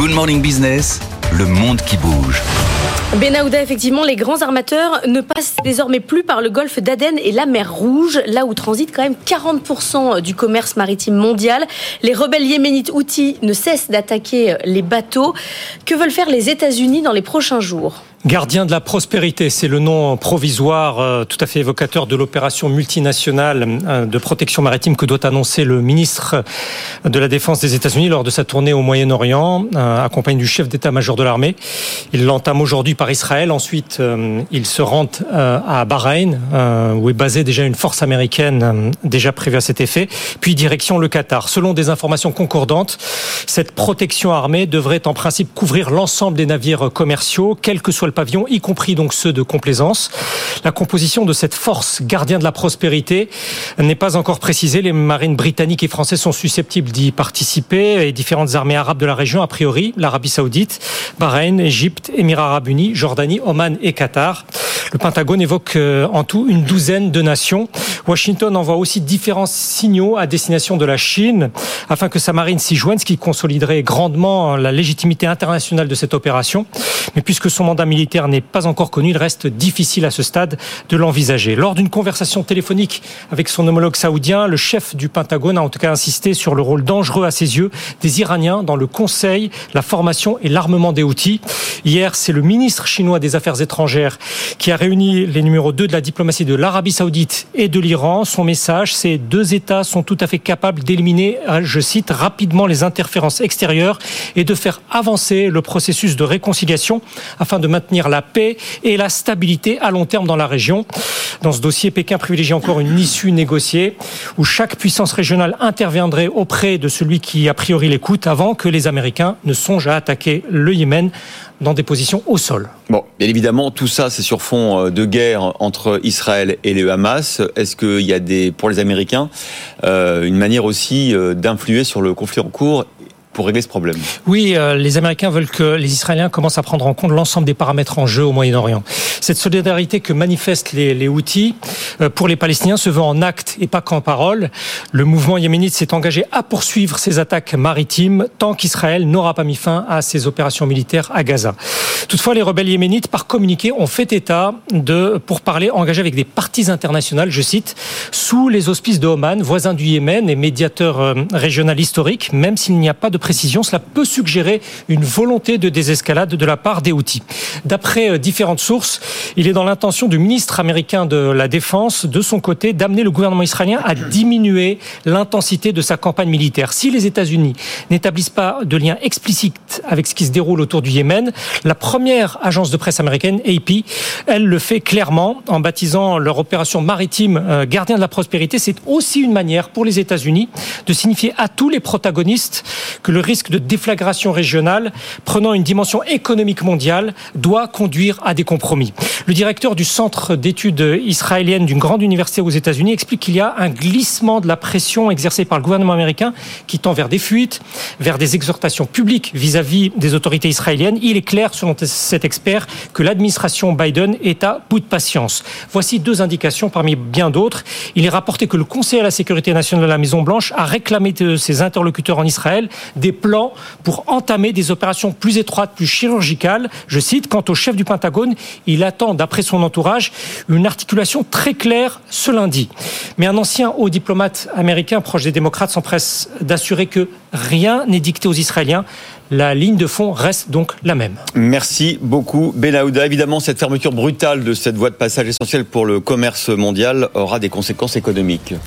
Good Morning Business, le monde qui bouge. Benahouda, effectivement, les grands armateurs ne passent désormais plus par le golfe d'Aden et la mer Rouge, là où transite quand même 40% du commerce maritime mondial. Les rebelles yéménites Houthis ne cessent d'attaquer les bateaux. Que veulent faire les États-Unis dans les prochains jours? Gardien de la prospérité, c'est le nom provisoire euh, tout à fait évocateur de l'opération multinationale euh, de protection maritime que doit annoncer le ministre de la Défense des États-Unis lors de sa tournée au Moyen-Orient, euh, accompagné du chef d'état-major de l'armée. Il l'entame aujourd'hui par Israël. Ensuite, il se rend à Bahreïn, où est basée déjà une force américaine déjà prévue à cet effet. Puis direction le Qatar. Selon des informations concordantes, cette protection armée devrait en principe couvrir l'ensemble des navires commerciaux, quel que soit le pavillon, y compris donc ceux de complaisance. La composition de cette force gardien de la prospérité n'est pas encore précisée. Les marines britanniques et françaises sont susceptibles d'y participer et différentes armées arabes de la région, a priori, l'Arabie Saoudite, Bahreïn, Égypte, Émirats Arabes Unis, Jordanie, Oman et Qatar. Le Pentagone évoque euh, en tout une douzaine de nations. Washington envoie aussi différents signaux à destination de la Chine afin que sa marine s'y joigne, ce qui consoliderait grandement la légitimité internationale de cette opération. Mais puisque son mandat militaire n'est pas encore connu, il reste difficile à ce stade de l'envisager. Lors d'une conversation téléphonique avec son homologue saoudien, le chef du Pentagone a en tout cas insisté sur le rôle dangereux à ses yeux des Iraniens dans le conseil, la formation et l'armement des outils. Hier, c'est le ministre chinois des Affaires étrangères qui a réuni les numéros 2 de la diplomatie de l'Arabie saoudite et de l'Iran. Son message, ces deux États sont tout à fait capables d'éliminer, je cite, rapidement les interférences extérieures et de faire avancer le processus de réconciliation afin de maintenir la paix et la stabilité à long terme dans la région. Dans ce dossier, Pékin privilégie encore une issue négociée où chaque puissance régionale interviendrait auprès de celui qui a priori l'écoute avant que les Américains ne songent à attaquer le Yémen dans des positions au sol. Bon, bien évidemment, tout ça, c'est sur fond euh, de guerre entre Israël et le Hamas. Est-ce qu'il y a des, pour les Américains, euh, une manière aussi euh, d'influer sur le conflit en cours pour régler ce problème Oui, euh, les Américains veulent que les Israéliens commencent à prendre en compte l'ensemble des paramètres en jeu au Moyen-Orient. Cette solidarité que manifestent les, les Houthis euh, pour les Palestiniens se veut en acte et pas qu'en parole. Le mouvement yéménite s'est engagé à poursuivre ses attaques maritimes tant qu'Israël n'aura pas mis fin à ses opérations militaires à Gaza. Toutefois, les rebelles yéménites, par communiqué, ont fait état de pour parler engagés avec des parties internationales, je cite, sous les auspices de Oman, voisin du Yémen et médiateur euh, régional historique, même s'il n'y a pas de cela peut suggérer une volonté de désescalade de la part des Houthis. D'après euh, différentes sources, il est dans l'intention du ministre américain de la Défense, de son côté, d'amener le gouvernement israélien à diminuer l'intensité de sa campagne militaire. Si les États-Unis n'établissent pas de lien explicite avec ce qui se déroule autour du Yémen, la première agence de presse américaine, AP, elle le fait clairement en baptisant leur opération maritime euh, gardien de la prospérité. C'est aussi une manière pour les États-Unis de signifier à tous les protagonistes que le risque de déflagration régionale prenant une dimension économique mondiale doit conduire à des compromis. Le directeur du centre d'études israéliennes d'une grande université aux États-Unis explique qu'il y a un glissement de la pression exercée par le gouvernement américain qui tend vers des fuites, vers des exhortations publiques vis-à-vis des autorités israéliennes. Il est clair, selon cet expert, que l'administration Biden est à bout de patience. Voici deux indications parmi bien d'autres. Il est rapporté que le Conseil à la sécurité nationale de la Maison-Blanche a réclamé de ses interlocuteurs en Israël des plans pour entamer des opérations plus étroites, plus chirurgicales. Je cite, quant au chef du Pentagone, il attend, d'après son entourage, une articulation très claire ce lundi. Mais un ancien haut diplomate américain proche des démocrates s'empresse d'assurer que rien n'est dicté aux Israéliens. La ligne de fond reste donc la même. Merci beaucoup, Benahouda. Évidemment, cette fermeture brutale de cette voie de passage essentielle pour le commerce mondial aura des conséquences économiques.